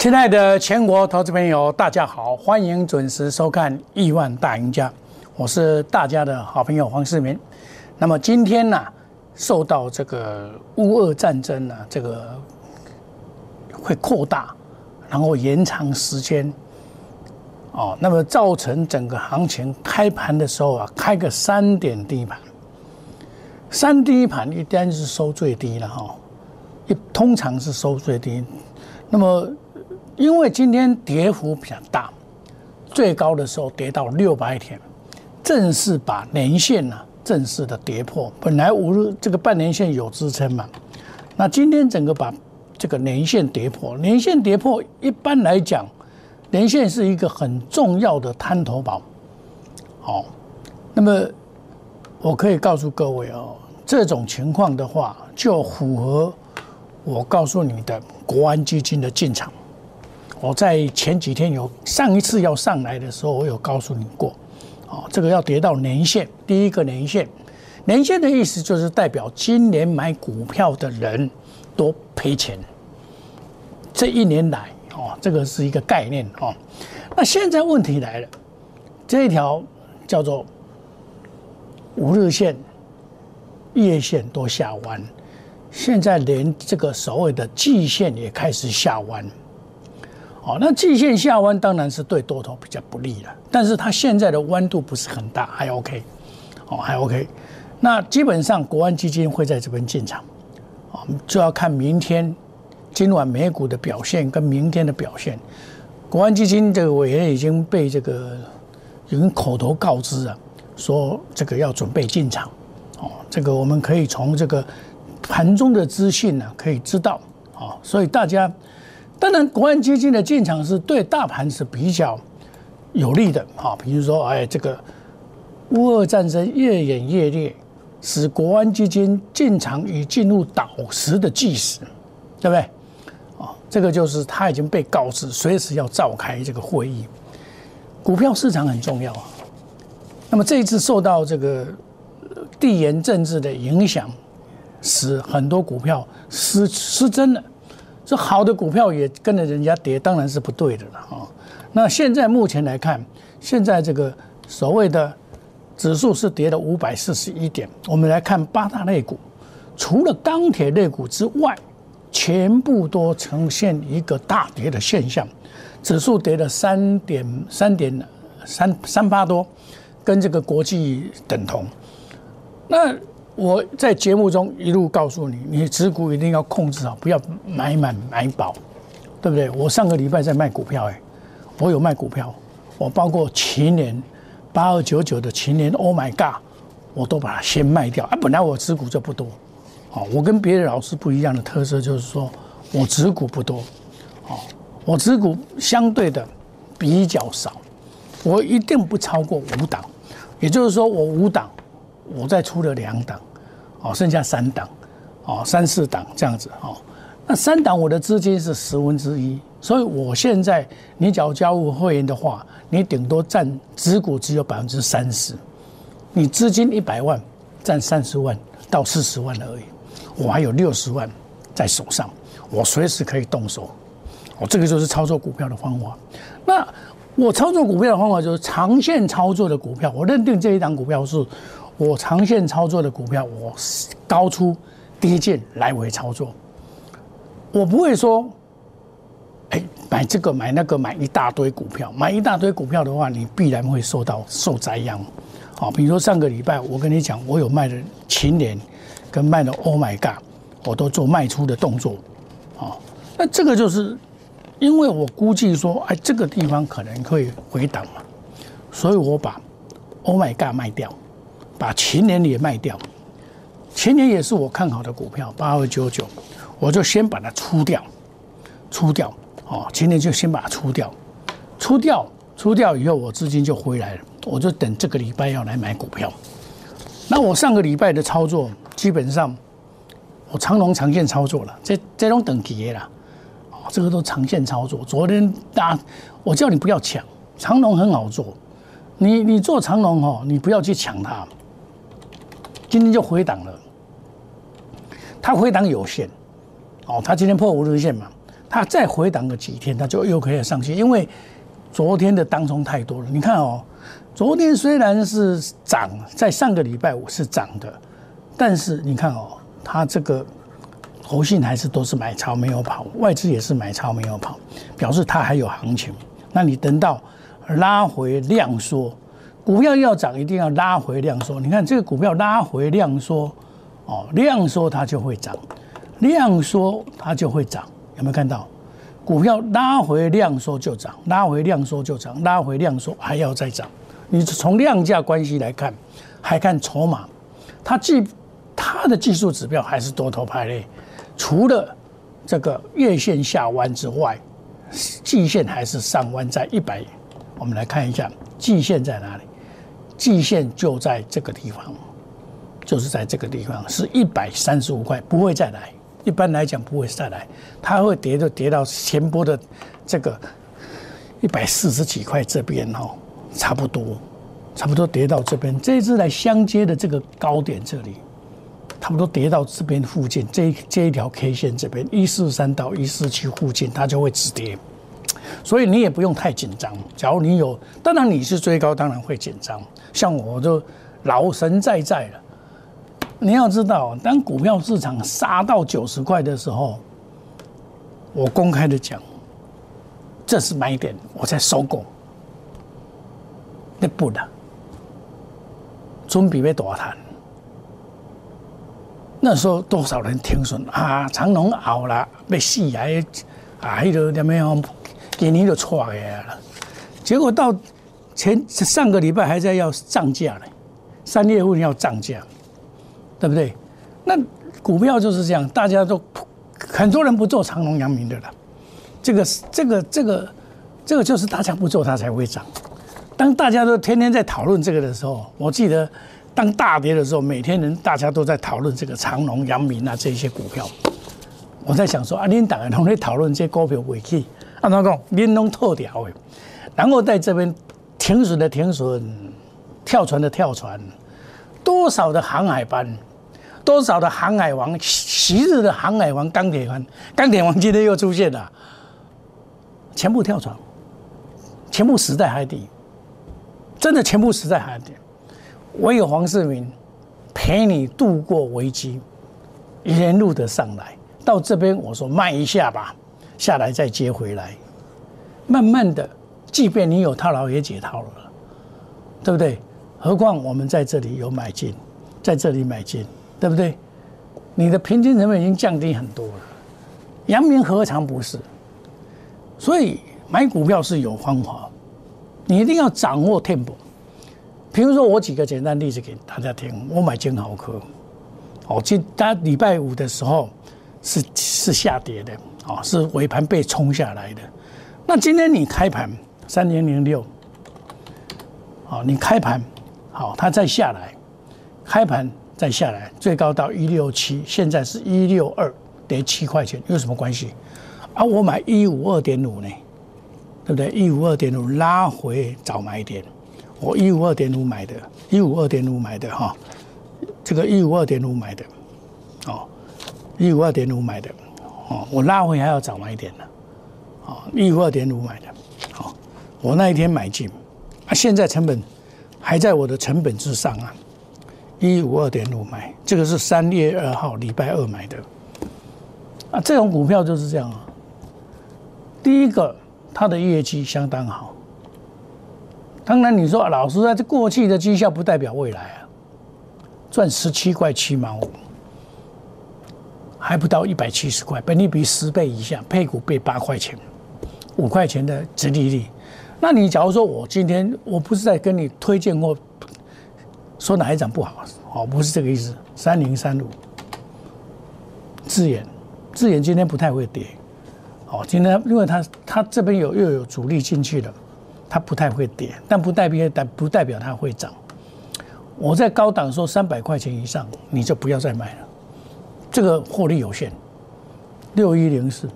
亲爱的全国投资朋友，大家好，欢迎准时收看《亿万大赢家》，我是大家的好朋友黄世明。那么今天呢，受到这个乌俄战争呢，这个会扩大，然后延长时间，哦，那么造成整个行情开盘的时候啊，开个三点低盘，三低盘一般是收最低了哈，一通常是收最低，那么。因为今天跌幅比较大，最高的时候跌到六百点，正式把年线呢正式的跌破。本来五日这个半年线有支撑嘛，那今天整个把这个年线跌破，年线跌破，一般来讲，年线是一个很重要的滩头堡。好，那么我可以告诉各位哦，这种情况的话，就符合我告诉你的国安基金的进场。我在前几天有上一次要上来的时候，我有告诉你过，哦，这个要跌到年线，第一个年线，年线的意思就是代表今年买股票的人都赔钱。这一年来，哦，这个是一个概念哦。那现在问题来了，这一条叫做五日线、月线都下弯，现在连这个所谓的季线也开始下弯。哦，那季线下弯当然是对多头比较不利了，但是它现在的弯度不是很大，还 OK，哦，还 OK。那基本上国安基金会在这边进场，哦，就要看明天今晚美股的表现跟明天的表现。国安基金这个委员已经被这个有人口头告知了，说这个要准备进场，哦，这个我们可以从这个盘中的资讯呢可以知道，哦，所以大家。当然，国安基金的进场是对大盘是比较有利的啊。比如说，哎，这个乌俄战争越演越烈，使国安基金进场已进入倒时的计时，对不对？啊，这个就是他已经被告知随时要召开这个会议。股票市场很重要啊。那么这一次受到这个地缘政治的影响，使很多股票失失真了。这好的股票也跟着人家跌，当然是不对的了啊。那现在目前来看，现在这个所谓的指数是跌了五百四十一点。我们来看八大类股，除了钢铁类股之外，全部都呈现一个大跌的现象，指数跌了三点三点三三八多，跟这个国际等同。那我在节目中一路告诉你，你持股一定要控制好，不要买满买饱，对不对？我上个礼拜在卖股票，哎，我有卖股票，我包括前年八二九九的前年，Oh my God，我都把它先卖掉啊。本来我持股就不多，哦，我跟别的老师不一样的特色就是说我持股不多，哦，我持股相对的比较少，我一定不超过五档，也就是说我五档，我再出了两档。哦，剩下三档，哦，三四档这样子哦。那三档我的资金是十分之一，所以我现在你只要加入会员的话，你顶多占持股只有百分之三十，你资金一百万占三十万到四十万而已，我还有六十万在手上，我随时可以动手。我这个就是操作股票的方法。那我操作股票的方法就是长线操作的股票，我认定这一档股票是。我长线操作的股票，我高出低进来回操作，我不会说，哎，买这个买那个买一大堆股票，买一大堆股票的话，你必然会受到受灾殃。好，比如说上个礼拜我跟你讲，我有卖的秦联跟卖的 Oh my God，我都做卖出的动作。好，那这个就是因为我估计说，哎，这个地方可能会回档嘛，所以我把 Oh my God 卖掉。把前年也卖掉，前年也是我看好的股票八二九九，我就先把它出掉，出掉，哦，前年就先把它出掉，出掉，出掉以后我资金就回来了，我就等这个礼拜要来买股票。那我上个礼拜的操作基本上，我长龙长线操作了，这这种等级了，哦，这个都长线操作。昨天大，我叫你不要抢长龙，很好做，你你做长龙哦，你不要去抢它。今天就回档了，它回档有限，哦，它今天破五日线嘛，它再回档个几天，它就又可以上去，因为昨天的当中太多了。你看哦，昨天虽然是涨，在上个礼拜五是涨的，但是你看哦，它这个投信还是都是买超没有跑，外资也是买超没有跑，表示它还有行情。那你等到拉回量缩，股票要涨一定要拉回量缩。你看这个股票拉回量缩，哦，量缩它就会涨，量缩它就会涨。有没有看到股票拉回量缩就涨，拉回量缩就涨，拉回量缩还要再涨？你从量价关系来看，还看筹码，它既它的技术指标还是多头排列，除了这个月线下弯之外，季线还是上弯在一百。我们来看一下季线在哪里？季线就在这个地方，就是在这个地方，是一百三十五块，不会再来。一般来讲不会再来，它会跌就跌到前波的这个一百四十几块这边哈，差不多，差不多跌到这边，这支来相接的这个高点这里，差不多跌到这边附近，这这一条 K 线这边一四三到一四七附近，它就会止跌，所以你也不用太紧张。假如你有，当然你是追高，当然会紧张，像我就老神在在了。你要知道，当股票市场杀到九十块的时候，我公开的讲，这是买点，我在收购。那不的，准备要大谈。那时候多少人听说啊，长隆熬了，被死啊！啊，迄个什么样，今年就错个了。结果到前上个礼拜还在要涨价呢，三月份要涨价。对不对？那股票就是这样，大家都很多人不做长隆、阳明的了。这个、这个、这个、这个就是大家不做，它才会涨。当大家都天天在讨论这个的时候，我记得当大跌的时候，每天人大家都在讨论这个长隆、阳明啊这些股票。我在想说啊，您大家都在讨论这股票尾气，按怎讲？您拢透掉的，然后在这边停损的停损，跳船的跳船，多少的航海班。多少的航海王，昔日的航海王钢铁王，钢铁王今天又出现了，全部跳船，全部死在海底，真的全部死在海底。我有黄世明陪你度过危机，沿路的上来，到这边我说慢一下吧，下来再接回来，慢慢的，即便你有套牢也解套了，对不对？何况我们在这里有买进，在这里买进。对不对？你的平均成本已经降低很多了，阳明何尝不是？所以买股票是有方法，你一定要掌握 tempo。比如说，我几个简单例子给大家听。我买金豪科，哦，今大礼拜五的时候是是下跌的，哦，是尾盘被冲下来的。那今天你开盘三零零六，好，你开盘好，它再下来，开盘。再下来，最高到一六七，现在是一六二，跌七块钱，有什么关系？啊，我买一五二点五呢，对不对？一五二点五拉回早买点，我一五二点五买的，一五二点五买的哈，这个一五二点五买的，哦，一五二点五买的，哦，我拉回还要早买点呢，哦，一五二点五买的，好，我那一天买进，啊，现在成本还在我的成本之上啊。一五二点五买，这个是三月二号礼拜二买的，啊，这种股票就是这样啊。第一个，它的业绩相当好。当然，你说老实，在，这过去的绩效不代表未来啊。赚十七块七毛五，还不到一百七十块，本利比十倍以下，配股倍八块钱，五块钱的殖利率。那你假如说我今天我不是在跟你推荐过？说哪一张不好？哦，不是这个意思。三零三五，智远，智远今天不太会跌。哦，今天因为它它这边有又有主力进去了，它不太会跌，但不代表但不代表它会涨。我在高档说三百块钱以上，你就不要再买了，这个获利有限。六一零四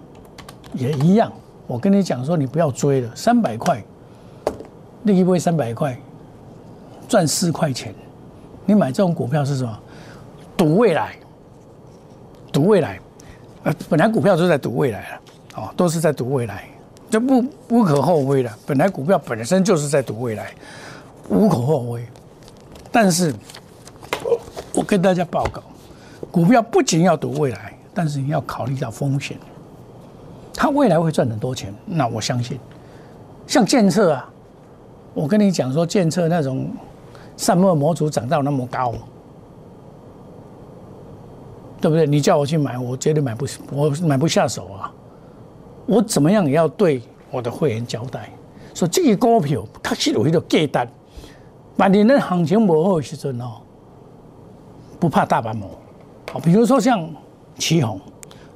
也一样，我跟你讲说你不要追了，三百块，另一波三百块，赚四块钱。你买这种股票是什么？赌未来，赌未来，呃，本来股票就是在赌未来了。哦，都是在赌未来，这不无可厚非的。本来股票本身就是在赌未来，无可厚非。但是，我跟大家报告，股票不仅要赌未来，但是你要考虑到风险。它未来会赚很多钱，那我相信。像建设啊，我跟你讲说，建策那种散热模组涨到那么高，对不对？你叫我去买，我绝对买不，我买不下手啊。我怎么样也要对我的会员交代，说这个股票它是有一个价单，万年的行情不好的时阵哦，不怕大盘磨。好，比如说像旗宏，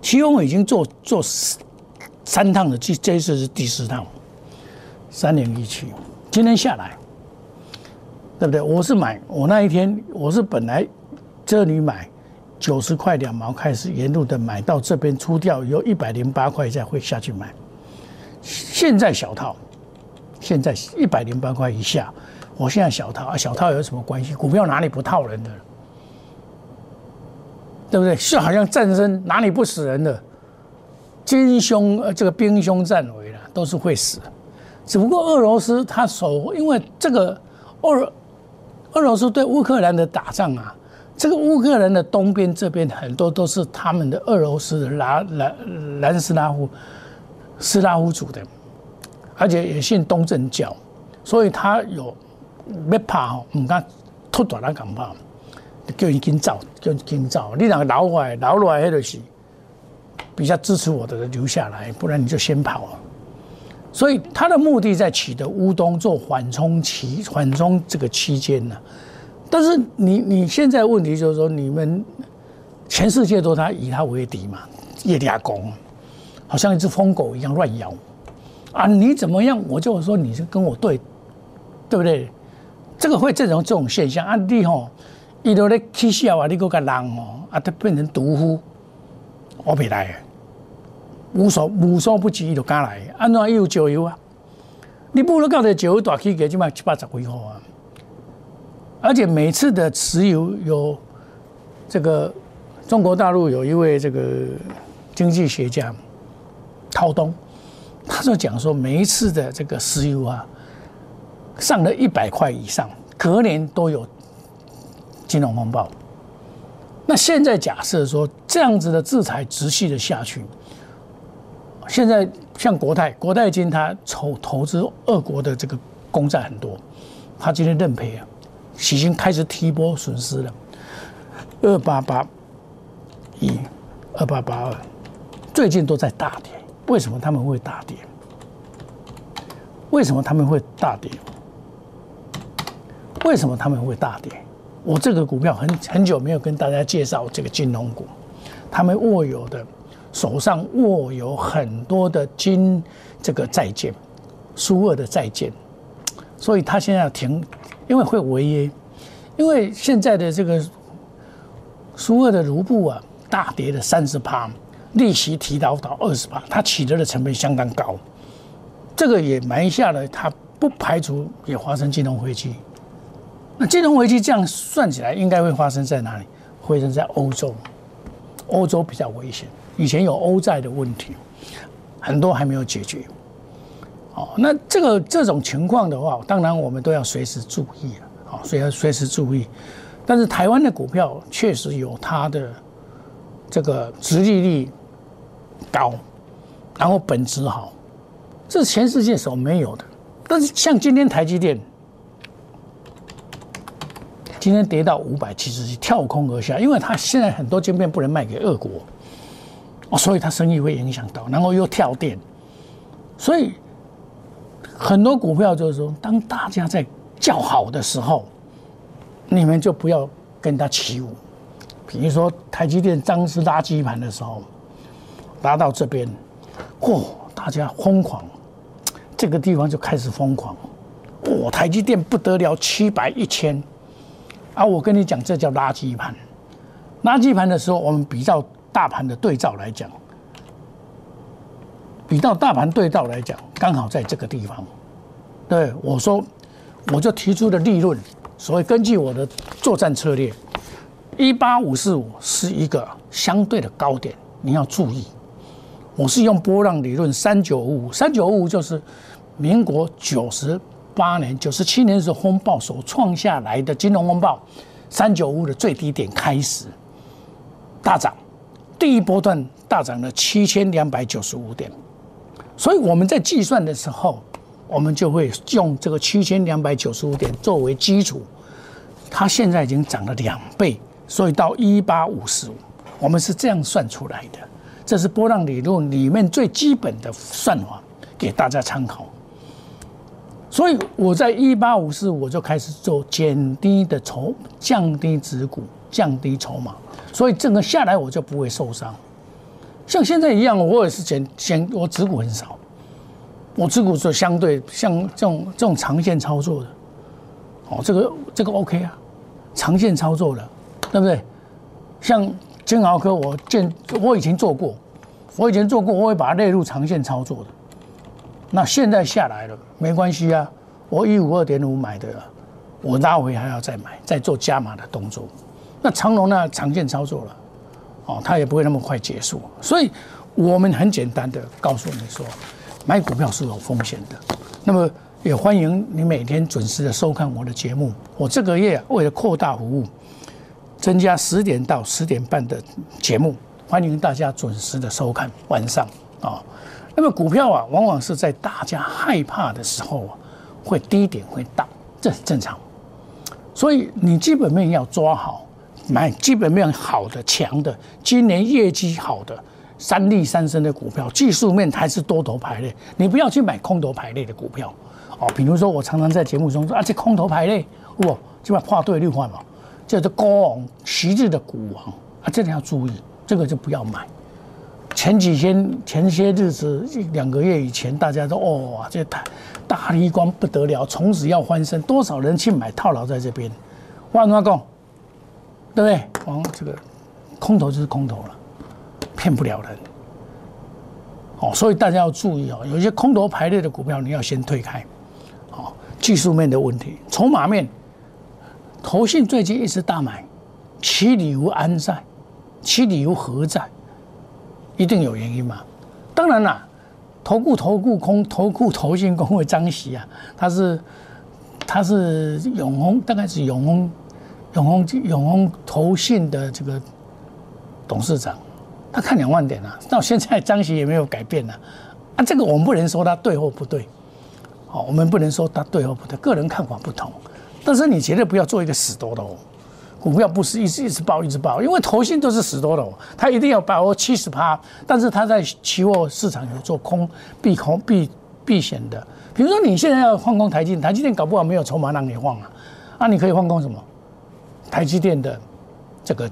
旗宏已经做做三趟的，这这一次是第四趟。三零一七，今天下来，对不对？我是买，我那一天我是本来这里买九十块两毛开始沿路的买到这边出掉，有一百零八块再会下去买。现在小套，现在一百零八块以下，我现在小套啊，小套有什么关系？股票哪里不套人的？对不对？是好像战争哪里不死人的？金凶呃，这个兵凶战危了，都是会死。只不过俄罗斯他守，因为这个俄俄罗斯对乌克兰的打仗啊，这个乌克兰的东边这边很多都是他们的俄罗斯的拉兰南斯拉夫斯拉夫族的，而且也信东正教，所以他有要怕哦，唔敢突大那敢怕，叫你紧走，叫你紧走，你两个老外老来迄就是比较支持我的留下来，不然你就先跑。所以他的目的在取得乌东做缓冲期、缓冲这个期间呢。但是你你现在问题就是说，你们全世界都他以他为敌嘛，叶亚公，好像一只疯狗一样乱咬啊！你怎么样，我就说你是跟我对，对不对？这个会这种这种现象啊！你吼，伊都咧起笑啊，你个个人哦，啊，他变成毒夫，我别来。无所无所不及，就敢来，安怎又有石油啊？你不如搞个石油大起价，就卖七八十几块啊！而且每次的石油有这个中国大陆有一位这个经济学家陶东，他就讲说，每一次的这个石油啊，上了一百块以上，隔年都有金融风暴。那现在假设说这样子的制裁持续的下去。现在像国泰，国泰金它投投资俄国的这个公债很多，它今天认赔啊，已经开始提拨损失了，二八八一，二八八二，最近都在大跌，为什么他们会大跌？为什么他们会大跌？为什么他们会大跌？我这个股票很很久没有跟大家介绍这个金融股，他们握有的。手上握有很多的金这个债券，苏俄的债券，所以他现在要停，因为会违约，因为现在的这个苏俄的卢布啊大跌了三十趴，利息提高到二十趴，它取得的成本相当高，这个也埋下了它不排除也发生金融危机。那金融危机这样算起来，应该会发生在哪里？会生在欧洲，欧洲比较危险。以前有欧债的问题，很多还没有解决。哦，那这个这种情况的话，当然我们都要随时注意了。好，所以要随时注意。但是台湾的股票确实有它的这个殖利率高，然后本质好，这是全世界所没有的。但是像今天台积电，今天跌到五百七十七，跳空而下，因为它现在很多晶片不能卖给俄国。哦，所以它生意会影响到，然后又跳电，所以很多股票就是说，当大家在叫好的时候，你们就不要跟他起舞。比如说台积电当时拉基盘的时候，拉到这边，嚯，大家疯狂，这个地方就开始疯狂，嚯，台积电不得了，七百一千，啊，我跟你讲，这叫垃圾盘。垃圾盘的时候，我们比较。大盘的对照来讲，比到大盘对照来讲，刚好在这个地方。对我说，我就提出的利润，所以根据我的作战策略，一八五四五是一个相对的高点，你要注意。我是用波浪理论三九五五，三九五五就是民国九十八年、九十七年时候风暴所创下来的金融风暴，三九五的最低点开始大涨，第一波段大涨了七千两百九十五点，所以我们在计算的时候，我们就会用这个七千两百九十五点作为基础，它现在已经涨了两倍，所以到一八五四五，我们是这样算出来的。这是波浪理论里面最基本的算法，给大家参考。所以我在一八五四我就开始做减低的筹，降低持股，降低筹码，所以整个下来我就不会受伤。像现在一样，我也是减减，我持股很少，我持股就相对像这种这种长线操作的，哦，这个这个 OK 啊，长线操作的，对不对？像。金豪科，我见我以前做过，我以前做过，我会把它列入长线操作的。那现在下来了，没关系啊，我一五二点五买的，我拉回还要再买，再做加码的动作。那长龙呢，长线操作了，哦，它也不会那么快结束。所以，我们很简单的告诉你说，买股票是有风险的。那么，也欢迎你每天准时的收看我的节目。我这个月为了扩大服务。增加十点到十点半的节目，欢迎大家准时的收看。晚上啊，那么股票啊，往往是在大家害怕的时候啊，会低点会大，这很正常。所以你基本面要抓好，买基本面好的、强的，今年业绩好的、三利三升的股票，技术面还是多头排列，你不要去买空头排列的股票哦。比如说，我常常在节目中说啊，这空头排列，哇，就把画对绿化嘛。叫做高昂昔日的股王啊，这个要注意，这个就不要买。前几天前些日子两个月以前，大家都哦，这大大立光不得了，从此要翻身，多少人去买套牢在这边？万万讲，对不对？往这个空头就是空头了，骗不了人。哦，所以大家要注意哦，有一些空头排列的股票，你要先退开。好，技术面的问题，筹码面。投信最近一直大买，其理由安在？其理由何在？一定有原因嘛？当然啦，投顾投顾空投顾投信工会张喜啊，他是他是永丰，大概是永丰永丰永丰投信的这个董事长，他看两万点啊，到现在张喜也没有改变呢。啊，这个我们不能说他对或不对，好，我们不能说他对或不对，个人看法不同。但是你绝对不要做一个死多头，股票不是一直一直爆一直爆，因为投信都是死多头，他一定要把握七十趴，但是他在期货市场有做空避空避避险的。比如说你现在要换空台积，台积电搞不好没有筹码让你换啊，那你可以换空什么？台积电的这个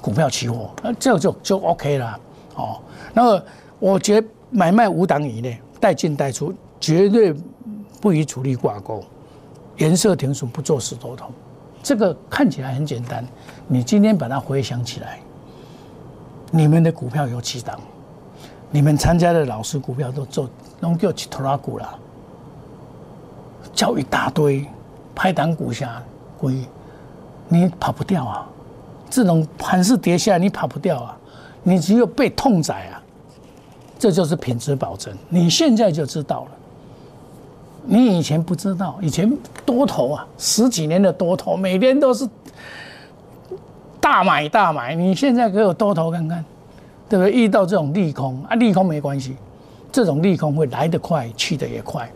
股票期货，那这就就 OK 了哦。那么我觉得买卖五档以内，带进带出，绝对不与主力挂钩。颜色停损不做死多头，这个看起来很简单。你今天把它回想起来，你们的股票有几档？你们参加的老师股票都做，拢叫去拖拉股了，叫一大堆，拍档股下龟，你跑不掉啊！这种盘势跌下来，你跑不掉啊！你只有被痛宰啊！这就是品质保证，你现在就知道了。你以前不知道，以前多头啊，十几年的多头，每天都是大买大买。你现在给我多头看看，对不对？遇到这种利空啊，利空没关系，这种利空会来得快，去得也快。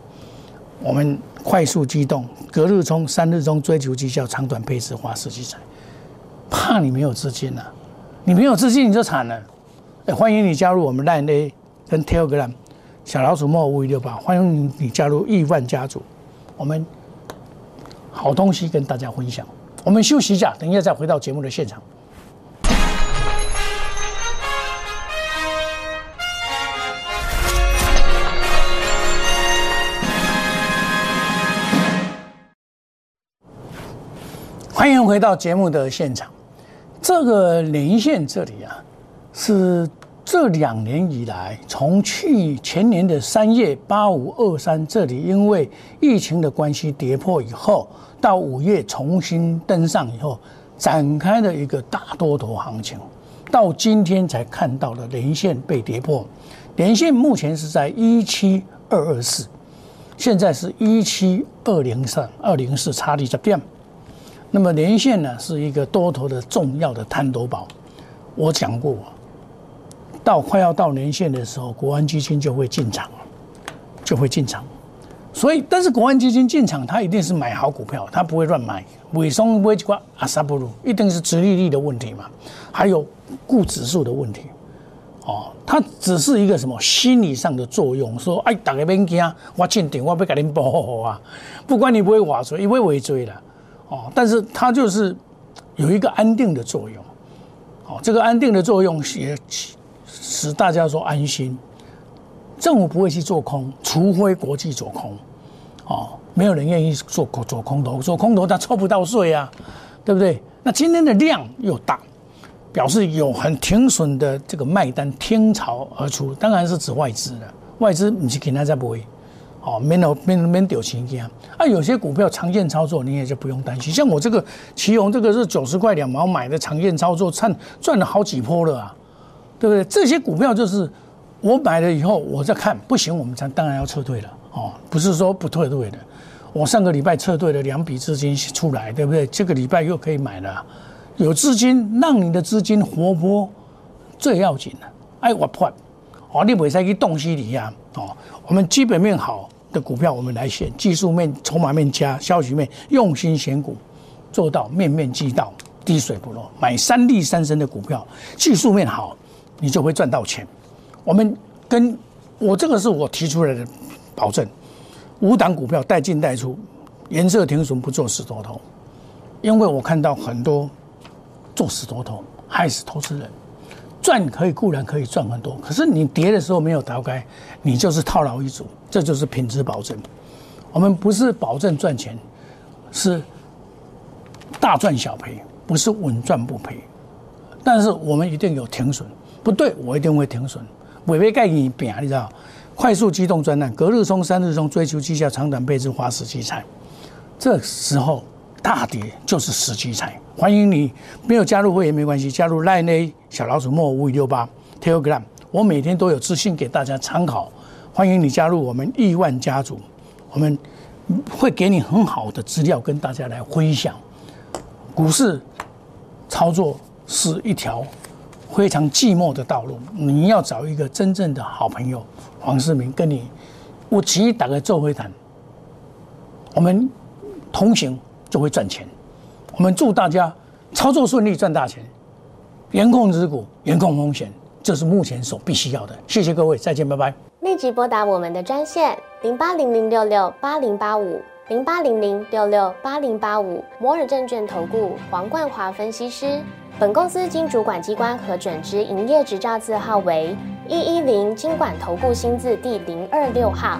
我们快速机动，隔日冲，三日冲，追求绩效，长短配置，花式积财。怕你没有资金啊，你没有资金你就惨了。哎，欢迎你加入我们 Line A 跟 Telegram。小老鼠莫五一六八，欢迎你加入亿万家族。我们好东西跟大家分享。我们休息一下，等一下再回到节目的现场。欢迎回到节目的现场。这个连线这里啊，是。这两年以来，从去前年的三月八五二三这里，因为疫情的关系跌破以后，到五月重新登上以后，展开的一个大多头行情。到今天才看到了连线被跌破，连线目前是在一七二二四，现在是一七二零三二零四，差离十点。那么连线呢是一个多头的重要的滩头宝，我讲过，到快要到年线的时候，国安基金就会进场，就会进场。所以，但是国安基金进场，它一定是买好股票，它不会乱买。尾松微瓜阿萨布鲁，一定是殖利率的问题嘛，还有固指数的问题。哦，它只是一个什么心理上的作用，说哎，大家别惊，我进顶，我要给您保护啊，不管你不会划追，也不会尾追的。哦，但是它就是有一个安定的作用。哦，这个安定的作用也使大家说安心。政府不会去做空，除非国际做空，哦，没有人愿意做做空头，做空头他抽不到税啊，对不对？那今天的量又大，表示有很停损的这个卖单天朝而出，当然是指外资了。外资你是给他在不会，哦，没有没没丢钱这样。啊，有些股票长线操作你也就不用担心，像我这个旗宏这个是九十块两毛买的长线操作，赚赚了好几波了啊，对不对？这些股票就是。我买了以后，我再看不行，我们才当然要撤退了哦，不是说不退退的。我上个礼拜撤退了两笔资金出来，对不对？这个礼拜又可以买了，有资金让你的资金活泼最要紧了。哎，我破哦，你袂使去洞悉你呀哦。我们基本面好的股票，我们来选；技术面、筹码面加消息面，用心选股，做到面面俱到，滴水不漏。买三利三升的股票，技术面好，你就会赚到钱。我们跟我这个是我提出来的保证，五档股票带进带出，颜色停损不做死多头，因为我看到很多做死多头害死投资人，赚可以固然可以赚很多，可是你跌的时候没有逃开，你就是套牢一组，这就是品质保证。我们不是保证赚钱，是大赚小赔，不是稳赚不赔，但是我们一定有停损，不对我一定会停损。违背概念变，你知道？快速机动专栏，隔日冲、三日冲，追求绩效，长短配置，花时机财。这时候大跌就是时机财。欢迎你，没有加入会员没关系，加入赖内小老鼠莫五五六八 Telegram，我每天都有资讯给大家参考。欢迎你加入我们亿万家族，我们会给你很好的资料跟大家来分享。股市操作是一条。非常寂寞的道路，你要找一个真正的好朋友黄世明跟你，我其打个做会谈，我们同行就会赚钱。我们祝大家操作顺利，赚大钱，严控持股，严控风险，这是目前所必须要的。谢谢各位，再见，拜拜。立即拨打我们的专线零八零零六六八零八五零八零零六六八零八五摩尔证券投顾黄冠华分析师。本公司经主管机关核准之营业执照字号为一一零金管投顾新字第零二六号。